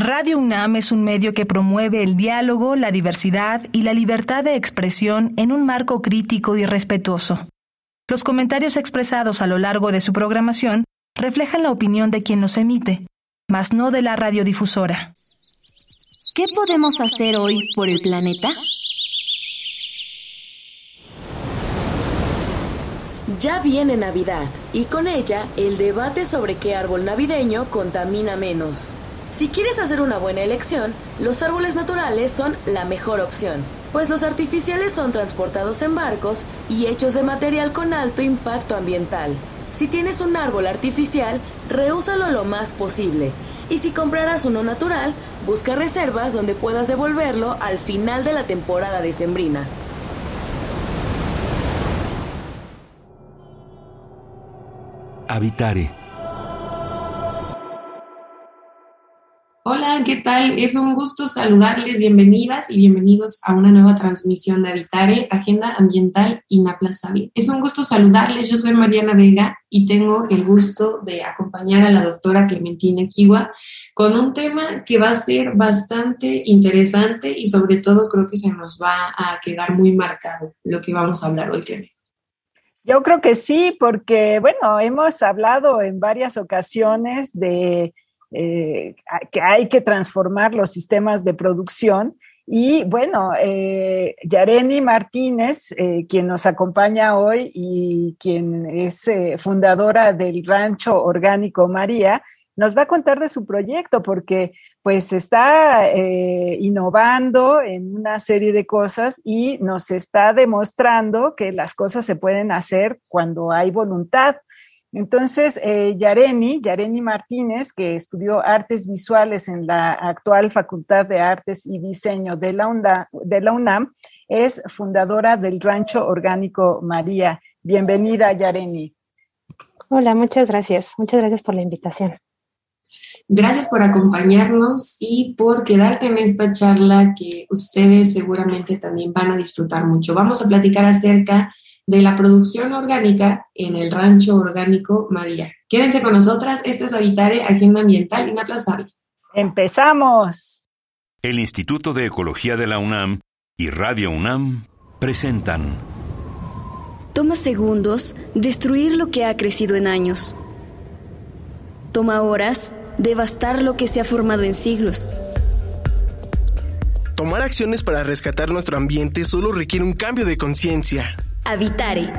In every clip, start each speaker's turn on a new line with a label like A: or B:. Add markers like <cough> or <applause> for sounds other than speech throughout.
A: Radio UNAM es un medio que promueve el diálogo, la diversidad y la libertad de expresión en un marco crítico y respetuoso. Los comentarios expresados a lo largo de su programación reflejan la opinión de quien los emite, mas no de la radiodifusora.
B: ¿Qué podemos hacer hoy por el planeta?
C: Ya viene Navidad y con ella el debate sobre qué árbol navideño contamina menos. Si quieres hacer una buena elección, los árboles naturales son la mejor opción, pues los artificiales son transportados en barcos y hechos de material con alto impacto ambiental. Si tienes un árbol artificial, reúsalo lo más posible. Y si comprarás uno natural, busca reservas donde puedas devolverlo al final de la temporada decembrina.
D: Habitare
E: ¿qué tal? Es un gusto saludarles, bienvenidas y bienvenidos a una nueva transmisión de Habitare, Agenda Ambiental Inaplazable. Es un gusto saludarles, yo soy Mariana Vega y tengo el gusto de acompañar a la doctora Clementina Kiwa con un tema que va a ser bastante interesante y sobre todo creo que se nos va a quedar muy marcado lo que vamos a hablar hoy, Clemente.
F: Yo creo que sí, porque bueno, hemos hablado en varias ocasiones de eh, que hay que transformar los sistemas de producción. Y bueno, eh, Yareni Martínez, eh, quien nos acompaña hoy y quien es eh, fundadora del Rancho Orgánico María, nos va a contar de su proyecto porque pues está innovando en una serie de cosas y nos está demostrando que las cosas se pueden hacer cuando hay voluntad. Entonces, eh, Yareni, Yareni Martínez, que estudió artes visuales en la actual Facultad de Artes y Diseño de la, de la UNAM, es fundadora del Rancho Orgánico María. Bienvenida, Yareni.
G: Hola, muchas gracias. Muchas gracias por la invitación.
E: Gracias por acompañarnos y por quedarte en esta charla que ustedes seguramente también van a disfrutar mucho. Vamos a platicar acerca de la producción orgánica en el Rancho Orgánico María. Quédense con nosotras, esto es Habitare, Agenda Ambiental Inaplazable.
F: ¡Empezamos!
D: El Instituto de Ecología de la UNAM y Radio UNAM presentan.
H: Toma segundos destruir lo que ha crecido en años. Toma horas devastar lo que se ha formado en siglos.
I: Tomar acciones para rescatar nuestro ambiente solo requiere un cambio de conciencia.
H: Habitare.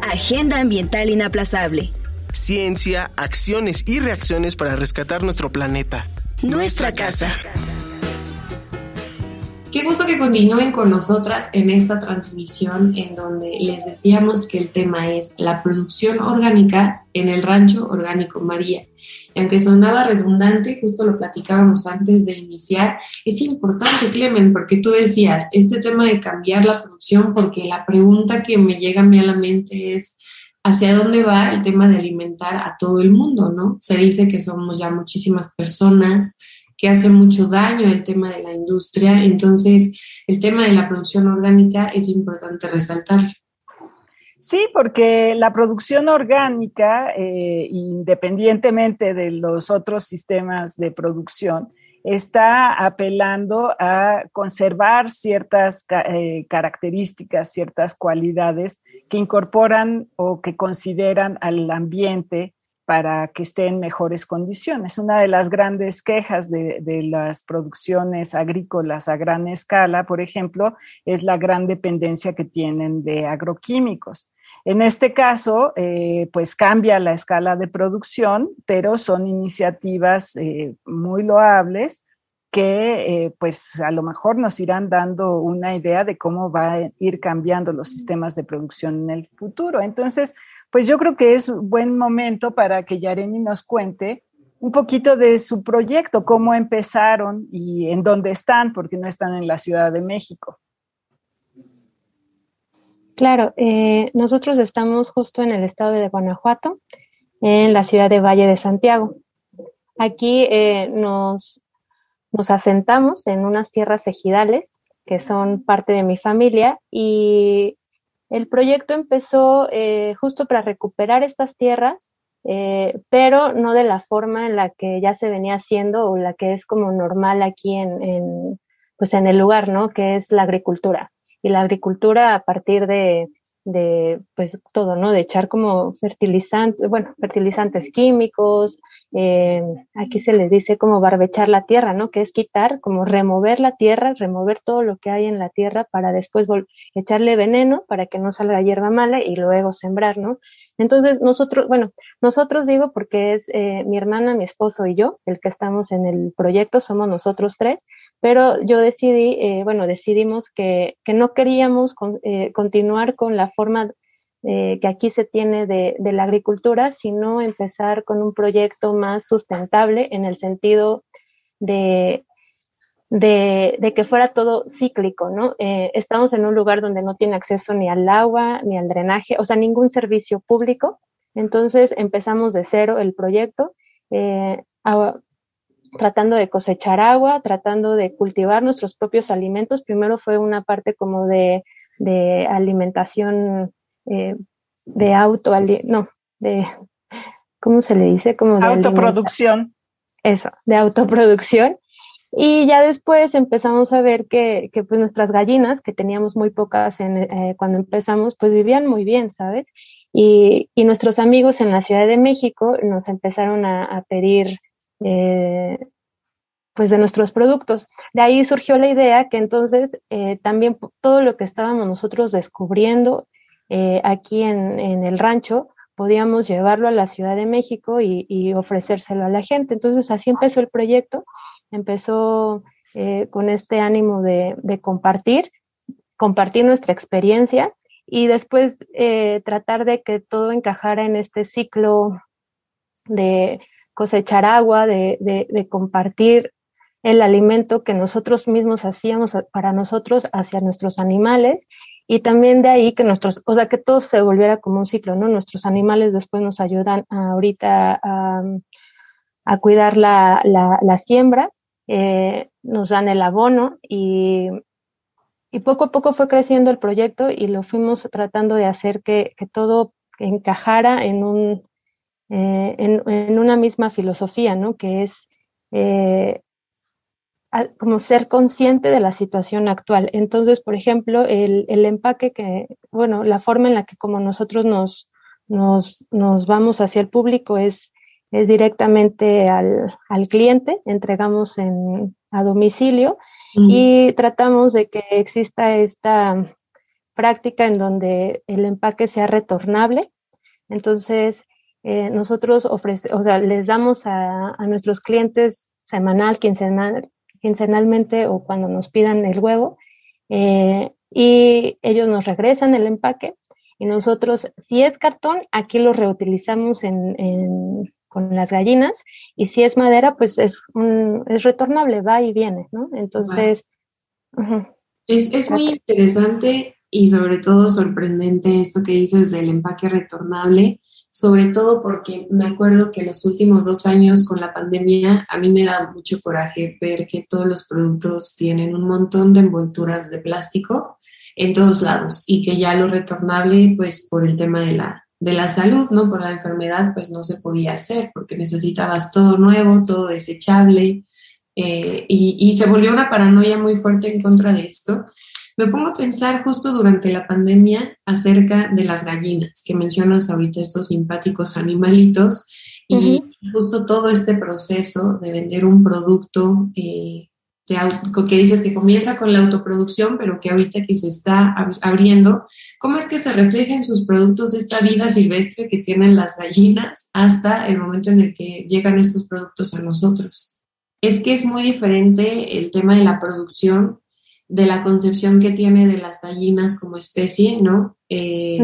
H: Agenda Ambiental Inaplazable.
I: Ciencia, acciones y reacciones para rescatar nuestro planeta.
H: Nuestra, casa.
E: Qué gusto que continúen con nosotras en esta transmisión en donde les decíamos que el tema es la producción orgánica en el rancho orgánico María. Y aunque sonaba redundante, justo lo platicábamos antes de iniciar, es importante, Clemen, porque tú decías, este tema de cambiar la producción, porque la pregunta que me llega a mí a la mente es, ¿hacia dónde va el tema de alimentar a todo el mundo, no? Se dice que somos ya muchísimas personas, que hace mucho daño el tema de la industria, entonces el tema de la producción orgánica es importante resaltarlo.
F: Sí, porque la producción orgánica, eh, independientemente de los otros sistemas de producción, está apelando a conservar ciertas eh, características, ciertas cualidades que incorporan o que consideran al ambiente para que esté en mejores condiciones. Una de las grandes quejas de, las producciones agrícolas a gran escala, por ejemplo, es la gran dependencia que tienen de agroquímicos. En este caso, eh, pues cambia la escala de producción, pero son iniciativas eh, muy loables que eh, pues a lo mejor nos irán dando una idea de cómo va a ir cambiando los sistemas de producción en el futuro. Entonces, pues yo creo que es buen momento para que Yareni nos cuente un poquito de su proyecto, cómo empezaron y en dónde están, porque no están en la Ciudad de México.
G: Claro, eh, nosotros estamos justo en el estado de Guanajuato, en la ciudad de Valle de Santiago. Aquí eh, nos, nos asentamos en unas tierras ejidales que son parte de mi familia y el proyecto empezó eh, justo para recuperar estas tierras eh, pero no de la forma en la que ya se venía haciendo o la que es como normal aquí en, pues en el lugar, ¿no? Que es la agricultura. Y la agricultura a partir de, de pues todo, ¿no? De echar como fertilizantes, bueno, fertilizantes químicos, eh, aquí se les dice como barbechar la tierra, ¿no? Que es quitar, como remover la tierra, remover todo lo que hay en la tierra para después echarle veneno para que no salga hierba mala y luego sembrar, ¿no? Entonces, nosotros, bueno, nosotros digo porque es eh, mi hermana, mi esposo y yo, el que estamos en el proyecto, somos nosotros tres, pero yo decidí, eh, bueno, decidimos que, que no queríamos eh, continuar con la forma que aquí se tiene de, de, la agricultura, sino empezar con un proyecto más sustentable en el sentido de de, que fuera todo cíclico, ¿no? Eh, estamos en un lugar donde no tiene acceso ni al agua, ni al drenaje, o sea, ningún servicio público. Entonces empezamos de cero el proyecto, eh, tratando de cosechar agua, tratando de cultivar nuestros propios alimentos. Primero fue una parte como de, alimentación eh, de auto, no, de, ¿cómo se le dice? Como de
F: autoproducción.
G: Eso, de autoproducción. Y ya después empezamos a ver que, que pues nuestras gallinas, que teníamos muy pocas en, eh, cuando empezamos, pues vivían muy bien, ¿sabes? Y, y, nuestros amigos en la Ciudad de México nos empezaron a, pedir eh, pues de nuestros productos. De ahí surgió la idea que entonces eh, también todo lo que estábamos nosotros descubriendo aquí en, en, el rancho, podíamos llevarlo a la Ciudad de México y ofrecérselo a la gente. Entonces así empezó el proyecto empezó eh, con este ánimo de, compartir, compartir nuestra experiencia y después eh, tratar de que todo encajara en este ciclo de cosechar agua, de, compartir el alimento que nosotros mismos hacíamos para nosotros hacia nuestros animales y también de ahí que nuestros, o sea, que todo se volviera como un ciclo, ¿no? Nuestros animales después nos ayudan ahorita a, cuidar la, siembra eh, nos dan el abono y, poco a poco fue creciendo el proyecto y lo fuimos tratando de hacer que, todo encajara en, un, eh, en, una misma filosofía, ¿no? que es eh, como ser consciente de la situación actual. Entonces, por ejemplo, el, empaque que, bueno, la forma en la que como nosotros nos, nos, nos vamos hacia el público es es directamente al, cliente, entregamos en, a domicilio y tratamos de que exista esta práctica en donde el empaque sea retornable. Entonces, eh, nosotros ofrece, o sea, les damos a, nuestros clientes semanal, quincenal, quincenalmente o cuando nos pidan el huevo eh, y ellos nos regresan el empaque y nosotros, si es cartón, aquí lo reutilizamos en, con las gallinas y si es madera, pues es, es retornable, va y viene, ¿no? Entonces...
E: es, es muy interesante y sobre todo sorprendente esto que dices del empaque retornable, sobre todo porque me acuerdo que los últimos dos años con la pandemia a mí me da mucho coraje ver que todos los productos tienen un montón de envolturas de plástico en todos lados y que ya lo retornable, pues por el tema de la de la salud, ¿no? Por la enfermedad, pues no se podía hacer porque necesitabas todo nuevo, todo desechable eh, y, se volvió una paranoia muy fuerte en contra de esto. Me pongo a pensar justo durante la pandemia acerca de las gallinas, que mencionas ahorita estos simpáticos animalitos y justo todo este proceso de vender un producto eh, que dices que comienza con la autoproducción, pero que ahorita que se está abriendo, ¿cómo es que se refleja en sus productos esta vida silvestre que tienen las gallinas hasta el momento en el que llegan estos productos a nosotros? Es que es muy diferente el tema de la producción, de la concepción que tiene de las gallinas como especie, ¿no? Eh,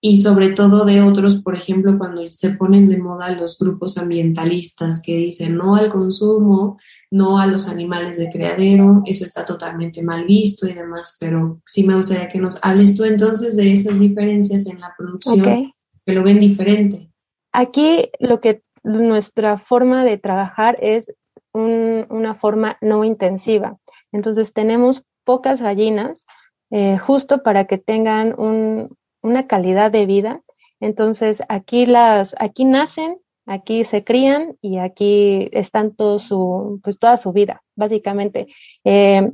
E: y sobre todo de otros, por ejemplo, cuando se ponen de moda los grupos ambientalistas que dicen no al consumo, no a los animales de criadero, eso está totalmente mal visto y demás, pero sí me gustaría que nos hables tú entonces de esas diferencias en la producción, que lo ven diferente.
G: Aquí lo que nuestra forma de trabajar es una forma no intensiva. Entonces tenemos pocas gallinas eh, justo para que tengan un, una calidad de vida Entonces, aquí las, aquí nacen, aquí se crían y aquí están todo su, pues toda su vida, básicamente. Eh,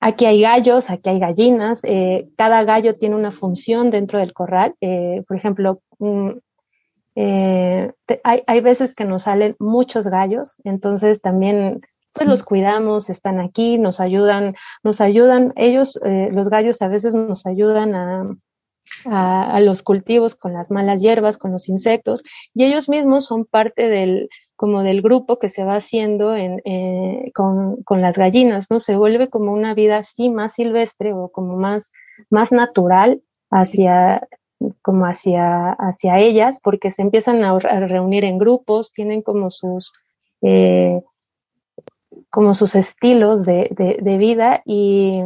G: aquí hay gallos, aquí hay gallinas, eh, cada gallo tiene una función dentro del corral. Eh, por ejemplo, hay, hay, veces que nos salen muchos gallos, entonces también pues los cuidamos, están aquí, nos ayudan, nos ayudan, ellos, los gallos a veces nos ayudan a, a, los cultivos con las malas hierbas, con los insectos, y ellos mismos son parte del, como del grupo que se va haciendo en, eh, con, con, las gallinas, ¿no? Se vuelve como una vida así más silvestre o como más, más natural hacia, como hacia, hacia ellas, porque se empiezan a, reunir en grupos, tienen como sus, eh, como sus estilos de, de, de vida y,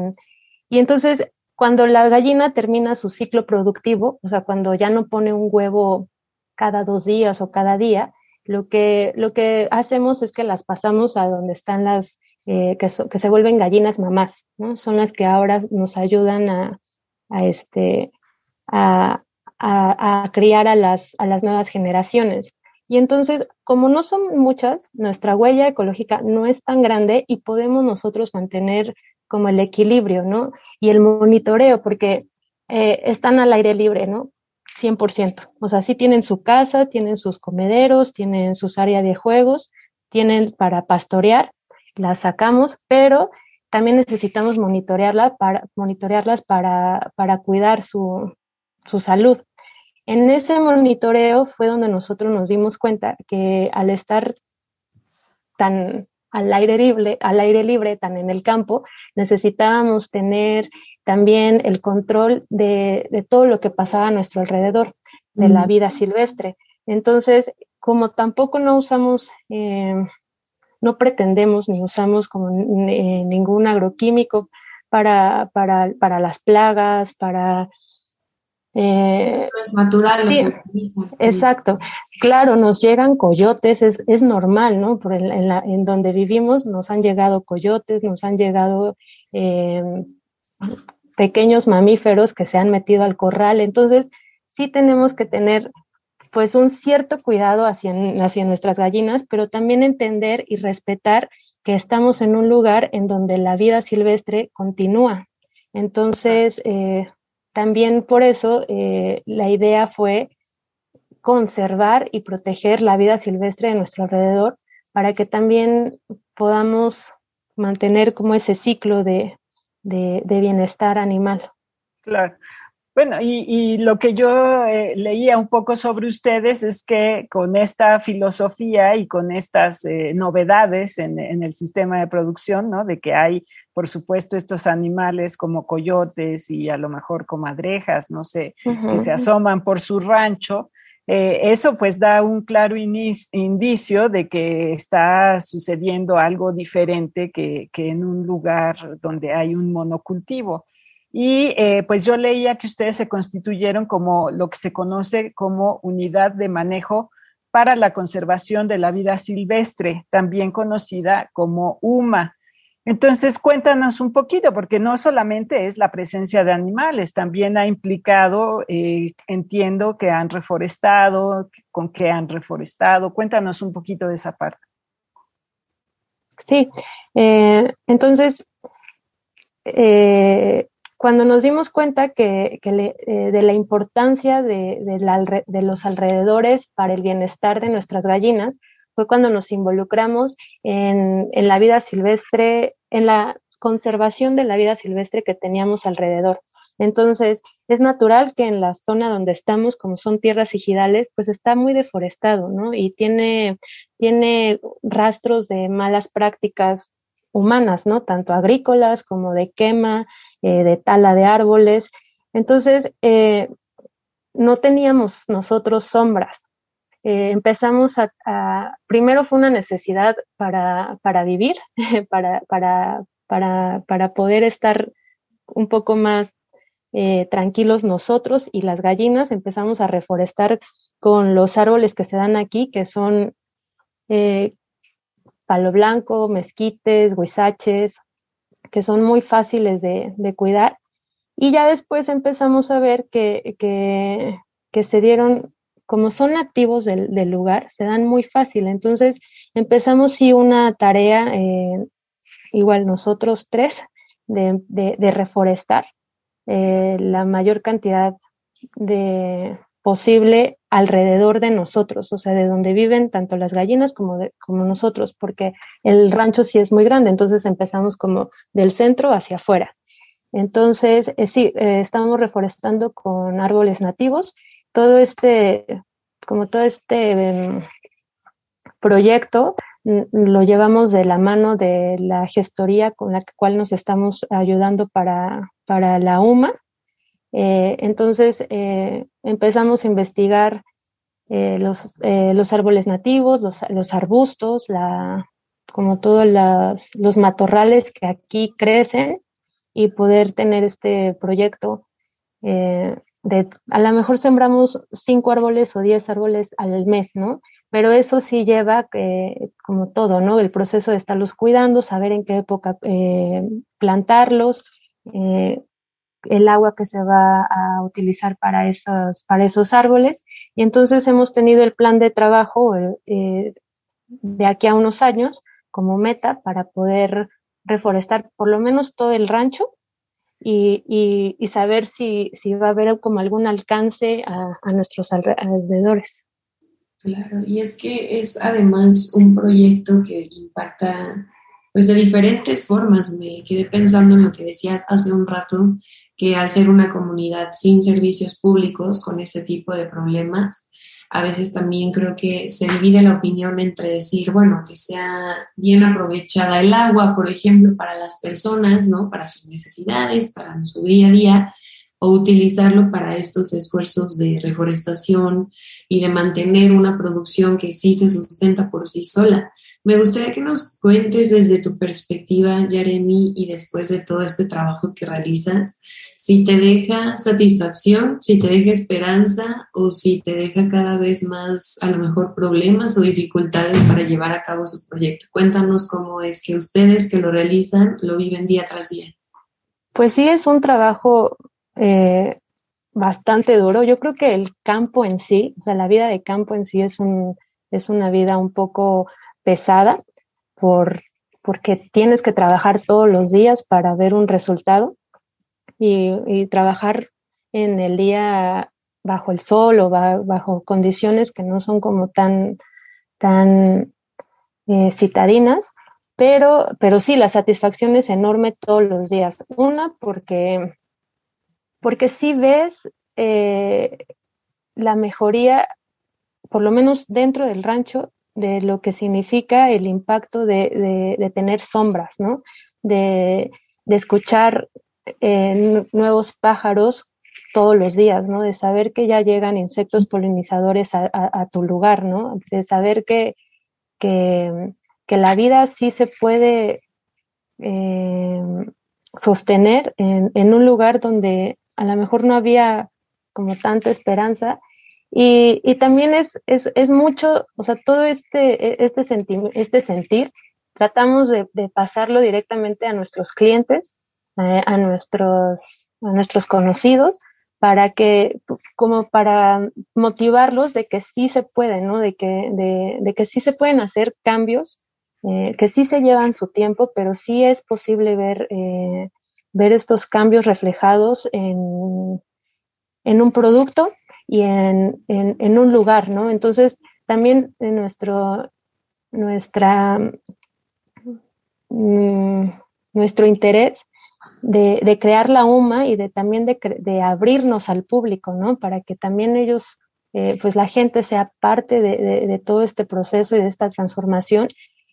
G: y entonces cuando la gallina termina su ciclo productivo, o sea, cuando ya no pone un huevo cada dos días o cada día, lo que, lo que hacemos es que las pasamos a donde están las eh, que, se vuelven gallinas mamás, ¿no? Son las que ahora nos ayudan a, a este, a, a, a, criar a las, a las nuevas generaciones. Y entonces, como no son muchas, nuestra huella ecológica no es tan grande y podemos nosotros mantener como el equilibrio, ¿no? Y el monitoreo, porque eh, están al aire libre, ¿no? 100%. O sea, sí tienen su casa, tienen sus comederos, tienen sus áreas de juegos, tienen para pastorear, las sacamos, pero también necesitamos monitorearla para, monitorearlas para, para cuidar su, su salud. En ese monitoreo fue donde nosotros nos dimos cuenta que al estar tan al aire libre, al aire libre, tan en el campo, necesitábamos tener también el control de, todo lo que pasaba a nuestro alrededor, de la vida silvestre. Entonces, como tampoco no usamos, eh, no pretendemos ni usamos como ningún agroquímico para, para, para las plagas, para
E: eh, es natural.
G: exacto. Claro, nos llegan coyotes, es, es normal, ¿no? Por en, la, en, donde vivimos nos han llegado coyotes, nos han llegado eh, pequeños mamíferos que se han metido al corral. Entonces, sí tenemos que tener pues un cierto cuidado hacia, hacia nuestras gallinas, pero también entender y respetar que estamos en un lugar en donde la vida silvestre continúa. Entonces, eh, también por eso eh, la idea fue conservar y proteger la vida silvestre de nuestro alrededor para que también podamos mantener como ese ciclo de, bienestar animal.
F: Claro. Bueno, y, lo que yo eh, leía un poco sobre ustedes es que con esta filosofía y con estas eh, novedades en, en, el sistema de producción, ¿no? De que hay por supuesto, estos animales como coyotes y a lo mejor comadrejas, no sé, que se asoman por su rancho, eh, eso pues da un claro indicio de que está sucediendo algo diferente que, en un lugar donde hay un monocultivo. Y eh, pues yo leía que ustedes se constituyeron como lo que se conoce como unidad de manejo para la conservación de la vida silvestre, también conocida como UMA. Entonces, cuéntanos un poquito, porque no solamente es la presencia de animales, también ha implicado, eh, entiendo que han reforestado, con qué han reforestado. Cuéntanos un poquito de esa parte.
G: Sí, eh, entonces, eh, cuando nos dimos cuenta que, de la importancia de, de los alrededores para el bienestar de nuestras gallinas, fue cuando nos involucramos en, la vida silvestre, en la conservación de la vida silvestre que teníamos alrededor. Entonces, es natural que en la zona donde estamos, como son tierras ejidales, pues está muy deforestado, ¿no? Y tiene, tiene rastros de malas prácticas humanas, ¿no? Tanto agrícolas como de quema, eh, de tala de árboles. Entonces, eh, no teníamos nosotros sombras, eh, empezamos a, primero fue una necesidad para, para vivir, <laughs> para, para, para, para, poder estar un poco más eh, tranquilos nosotros y las gallinas, empezamos a reforestar con los árboles que se dan aquí, que son eh, palo blanco, mezquites, huizaches, que son muy fáciles de, de, cuidar. Y ya después empezamos a ver que, que, que se dieron, como son nativos del, lugar, se dan muy fácil. Entonces empezamos sí una tarea, eh, igual nosotros tres, de, de, reforestar eh, la mayor cantidad de posible alrededor de nosotros, o sea, de donde viven tanto las gallinas como, como nosotros, porque el rancho sí es muy grande, entonces empezamos como del centro hacia afuera. Entonces, eh, sí, estamos reforestando con árboles nativos. Todo este, como todo este em, proyecto lo llevamos de la mano de la gestoría con la cual nos estamos ayudando para, para la UMA. Eh, entonces empezamos a investigar los, los, árboles nativos, los, los arbustos, la, como todos los matorrales que aquí crecen y poder tener este proyecto eh, de, a lo mejor sembramos cinco árboles o diez árboles al mes, ¿no? Pero eso sí lleva, eh, como todo, ¿no? El proceso de estarlos cuidando, saber en qué época eh, plantarlos, el agua que se va a utilizar para esos, para esos árboles. Y entonces hemos tenido el plan de trabajo de aquí a unos años como meta para poder reforestar por lo menos todo el rancho y, y, saber si, si, va a haber como algún alcance a, a, nuestros alrededores.
E: Claro, y es que es además un proyecto que impacta pues de diferentes formas. Me quedé pensando en lo que decías hace un rato, que al ser una comunidad sin servicios públicos con este tipo de problemas, a veces también creo que se divide la opinión entre decir, bueno, que sea bien aprovechada el agua, por ejemplo, para las personas, ¿no? Para sus necesidades, para su día a día, o utilizarlo para estos esfuerzos de reforestación y de mantener una producción que sí se sustenta por sí sola. Me gustaría que nos cuentes desde tu perspectiva, Jeremy, y después de todo este trabajo que realizas, si te deja satisfacción, si te deja esperanza o si te deja cada vez más a lo mejor problemas o dificultades para llevar a cabo su proyecto. Cuéntanos cómo es que ustedes que lo realizan lo viven día tras día.
G: Pues sí, es un trabajo eh, bastante duro. Yo creo que el campo en sí, o sea, la vida de campo en sí es, un, es una vida un poco pesada por, porque tienes que trabajar todos los días para ver un resultado y, trabajar en el día bajo el sol o bajo condiciones que no son como tan, tan eh, citadinas, pero, pero sí, la satisfacción es enorme todos los días. Una, porque, porque sí ves eh, la mejoría, por lo menos dentro del rancho, de lo que significa el impacto de, de, tener sombras, ¿no? De, de escuchar nuevos pájaros todos los días, ¿no? De saber que ya llegan insectos polinizadores a, tu lugar, ¿no? De saber que, que, la vida sí se puede eh, sostener en, un lugar donde a lo mejor no había como tanta esperanza. Y, también es, es, mucho, o sea, todo este, este, este sentir, tratamos de pasarlo directamente a nuestros clientes eh, a, nuestros, a nuestros conocidos para que, como para motivarlos de que sí se puede, ¿no? De que, de, que sí se pueden hacer cambios, eh, que sí se llevan su tiempo, pero sí es posible ver, eh, ver estos cambios reflejados en, en un producto y en, en, un lugar, ¿no? Entonces, también en nuestro, nuestra, mm, nuestro interés de, crear la UMA y de también de, abrirnos al público, ¿no? Para que también ellos, eh, pues la gente sea parte de, todo este proceso y de esta transformación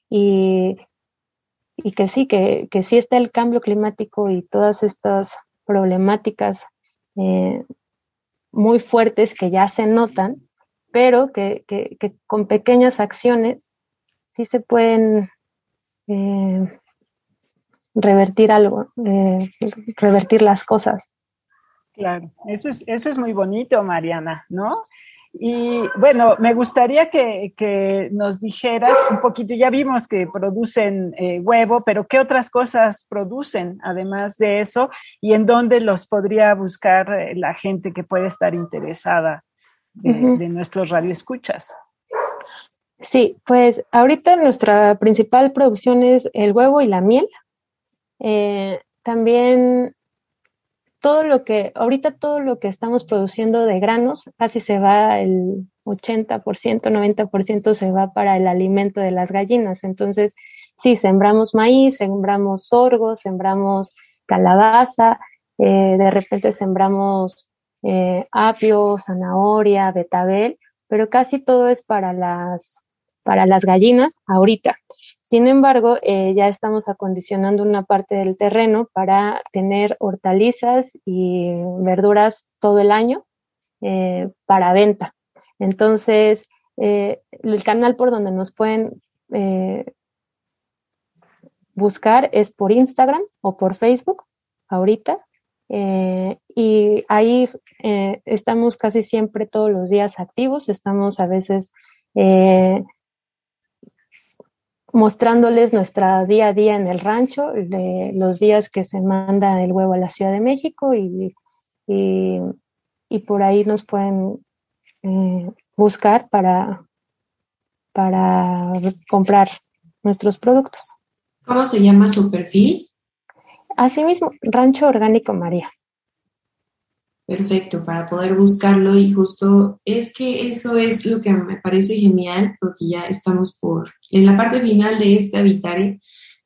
G: y, y que sí, que, que, sí está el cambio climático y todas estas problemáticas eh, muy fuertes que ya se notan, pero que, con pequeñas acciones sí se pueden eh, revertir algo, eh, revertir las cosas.
F: Claro, eso es, eso es muy bonito, Mariana, ¿no? Y bueno, me gustaría que, nos dijeras un poquito, ya vimos que producen eh, huevo, pero ¿qué otras cosas producen además de eso? ¿Y en dónde los podría buscar eh, la gente que puede estar interesada de, nuestros radioescuchas.
G: Sí, pues ahorita nuestra principal producción es el huevo y la miel. Eh, también todo lo que, ahorita todo lo que estamos produciendo de granos, casi se va el 80%, 90% se va para el alimento de las gallinas. Entonces, sí, sembramos maíz, sembramos sorgo, sembramos calabaza, eh, de repente sembramos eh, apio, zanahoria, betabel, pero casi todo es para las, para las gallinas ahorita. Sin embargo, eh, ya estamos acondicionando una parte del terreno para tener hortalizas y verduras todo el año eh, para venta. Entonces, eh, el canal por donde nos pueden buscar es por Instagram o por Facebook ahorita. y ahí estamos casi siempre todos los días activos, estamos a veces mostrándoles nuestra día a día en el rancho, de los días que se manda el huevo a la Ciudad de México y, y, por ahí nos pueden eh, buscar para, para comprar nuestros productos.
E: ¿Cómo se llama su perfil?
G: Asimismo, Rancho Orgánico María.
E: Perfecto, para poder buscarlo y justo es que eso es lo que me parece genial porque ya estamos por en la parte final de este Habitare,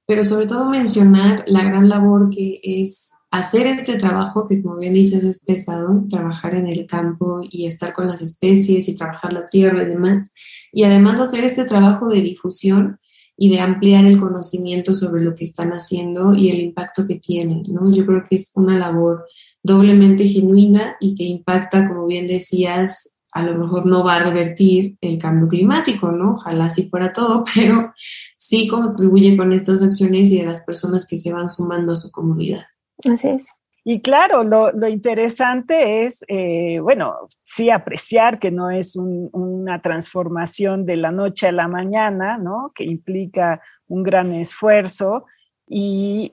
E: pero sobre todo mencionar la gran labor que es hacer este trabajo que como bien dices es pesado, trabajar en el campo y estar con las especies y trabajar la tierra y demás, y además hacer este trabajo de difusión y de ampliar el conocimiento sobre lo que están haciendo y el impacto que tienen, ¿no? Yo creo que es una labor doblemente genuina y que impacta, como bien decías, a lo mejor no va a revertir el cambio climático, ¿no? Ojalá así fuera todo, <laughs> pero sí contribuye con estas acciones y de las personas que se van sumando a su comunidad.
G: Así es.
F: Y claro, lo, interesante es, eh, bueno, sí apreciar que no es una transformación de la noche a la mañana, ¿no? Que implica un gran esfuerzo,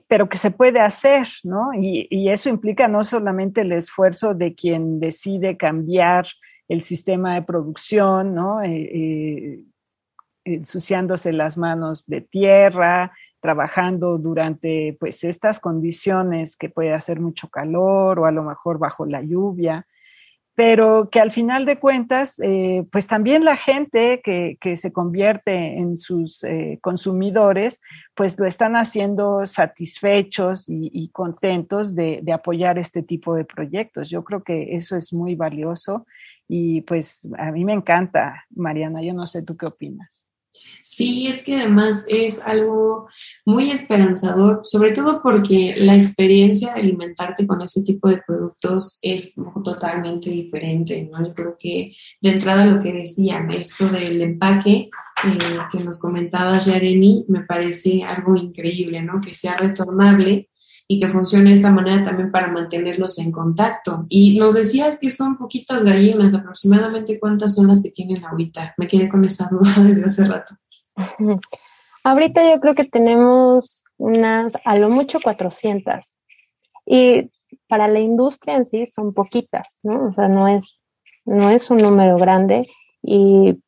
F: pero que se puede hacer, ¿no? Y, eso implica no solamente el esfuerzo de quien decide cambiar el sistema de producción. Eh, eh, ensuciándose las manos de tierra, trabajando durante pues estas condiciones que puede hacer mucho calor o a lo mejor bajo la lluvia, pero que al final de cuentas, eh, pues también la gente que, se convierte en sus eh, consumidores, pues lo están haciendo satisfechos y, contentos de, de, apoyar este tipo de proyectos. Yo creo que eso es muy valioso y pues a mí me encanta, Mariana, yo no sé tú qué opinas.
E: Sí, es que además es algo muy esperanzador, sobre todo porque la experiencia de alimentarte con ese tipo de productos es totalmente diferente, ¿no? Yo creo que de entrada lo que decían, esto del empaque eh, que nos comentaba Yareni, me parece algo increíble, ¿no? Que sea retornable y que funcione de esta manera también para mantenerlos en contacto. Y nos decías que son poquitas gallinas, aproximadamente cuántas son las que tienen ahorita. Me quedé con esa <laughs> duda desde hace rato.
G: Ahorita yo creo que tenemos unas, a lo mucho 400. Y para la industria en sí son poquitas, ¿no? O sea, no es, no es un número grande y,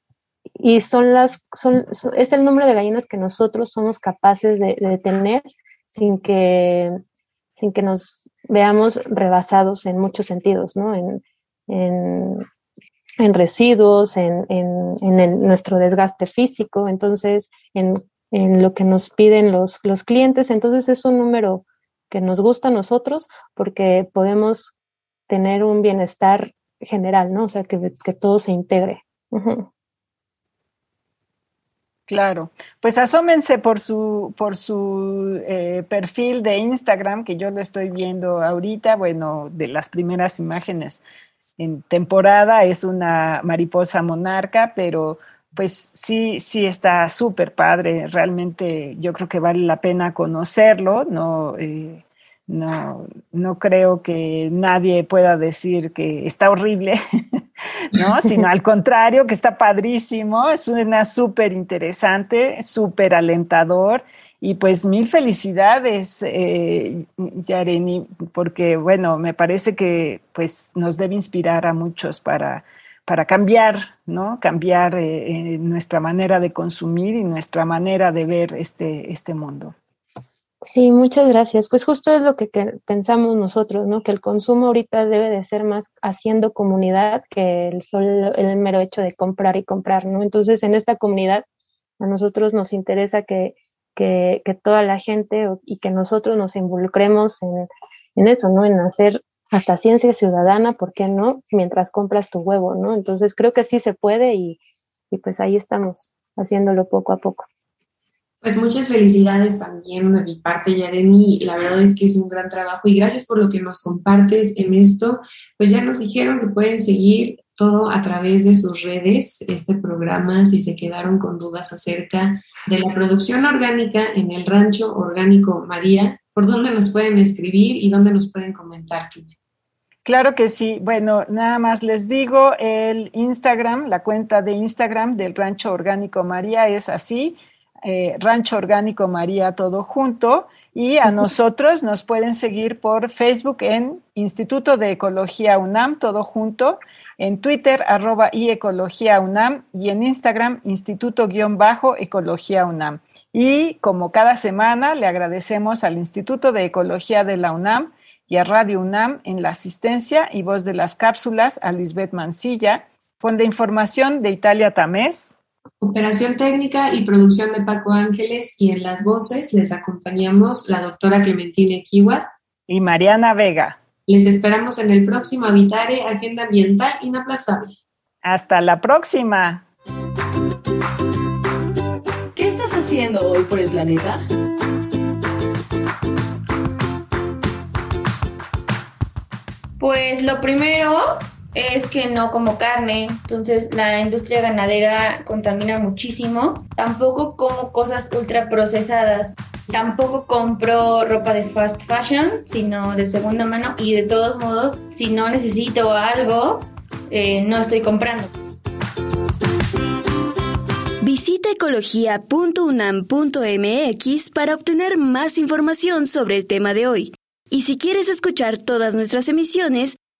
G: y son las, son, es el número de gallinas que nosotros somos capaces de, tener sin que, sin que nos veamos rebasados en muchos sentidos, ¿no? En, residuos, en, en nuestro desgaste físico, entonces, en, lo que nos piden los, los clientes. Entonces, es un número que nos gusta a nosotros porque podemos tener un bienestar general, ¿no? O sea, que, que todo se integre.
F: Claro, pues asómense por su, por su eh, perfil de Instagram, que yo lo estoy viendo ahorita, bueno, de las primeras imágenes en temporada es una mariposa monarca, pero pues sí, sí está súper padre, realmente yo creo que vale la pena conocerlo, no, eh, no, no creo que nadie pueda decir que está horrible, <laughs> ¿no? Sino al contrario, que está padrísimo, es una súper interesante, súper alentador. Y pues mil felicidades, eh, Yareni, porque bueno, me parece que pues nos debe inspirar a muchos para, para cambiar, ¿no? Cambiar eh, nuestra manera de consumir y nuestra manera de ver este, este mundo.
G: Sí, muchas gracias. Pues justo es lo que, pensamos nosotros, ¿no? Que el consumo ahorita debe de ser más haciendo comunidad que el solo el mero hecho de comprar y comprar, ¿no? Entonces, en esta comunidad a nosotros nos interesa que, que, toda la gente y que nosotros nos involucremos en, en eso, ¿no? En hacer hasta ciencia ciudadana, ¿por qué no? Mientras compras tu huevo, ¿no? Entonces creo que sí se puede y, y pues ahí estamos haciéndolo poco a poco.
E: Pues muchas felicidades también de mi parte, Yareni. La verdad es que es un gran trabajo y gracias por lo que nos compartes en esto. Pues ya nos dijeron que pueden seguir todo a través de sus redes, este programa, si se quedaron con dudas acerca de la producción orgánica en el rancho orgánico María, ¿por dónde nos pueden escribir y dónde nos pueden comentar?
F: Claro que sí. Bueno, nada más les digo, el Instagram, la cuenta de Instagram del Rancho Orgánico María es así, eh, Rancho Orgánico María todo junto. Y a nosotros nos pueden seguir por Facebook en Instituto de Ecología UNAM, todo junto, en Twitter, arroba y Ecología UNAM, y en Instagram, Instituto-Ecología UNAM. Y como cada semana, le agradecemos al Instituto de Ecología de la UNAM y a Radio UNAM en la asistencia y voz de las cápsulas a Lisbeth Mancilla, con de información de Italia Tamés.
E: Operación técnica y producción de Paco Ángeles y en las voces les acompañamos la doctora Clementina Kiwa
F: y Mariana Vega.
E: Les esperamos en el próximo Habitare Agenda Ambiental Inaplazable.
F: Hasta la próxima.
C: ¿Qué estás haciendo hoy por el planeta?
J: Pues lo primero es que no como carne, entonces la industria ganadera contamina muchísimo. Tampoco como cosas ultra procesadas. Tampoco compro ropa de fast fashion, sino de segunda mano. Y de todos modos, si no necesito algo, eh, no estoy comprando.
H: Visita ecología.unam.mx para obtener más información sobre el tema de hoy. Y si quieres escuchar todas nuestras emisiones,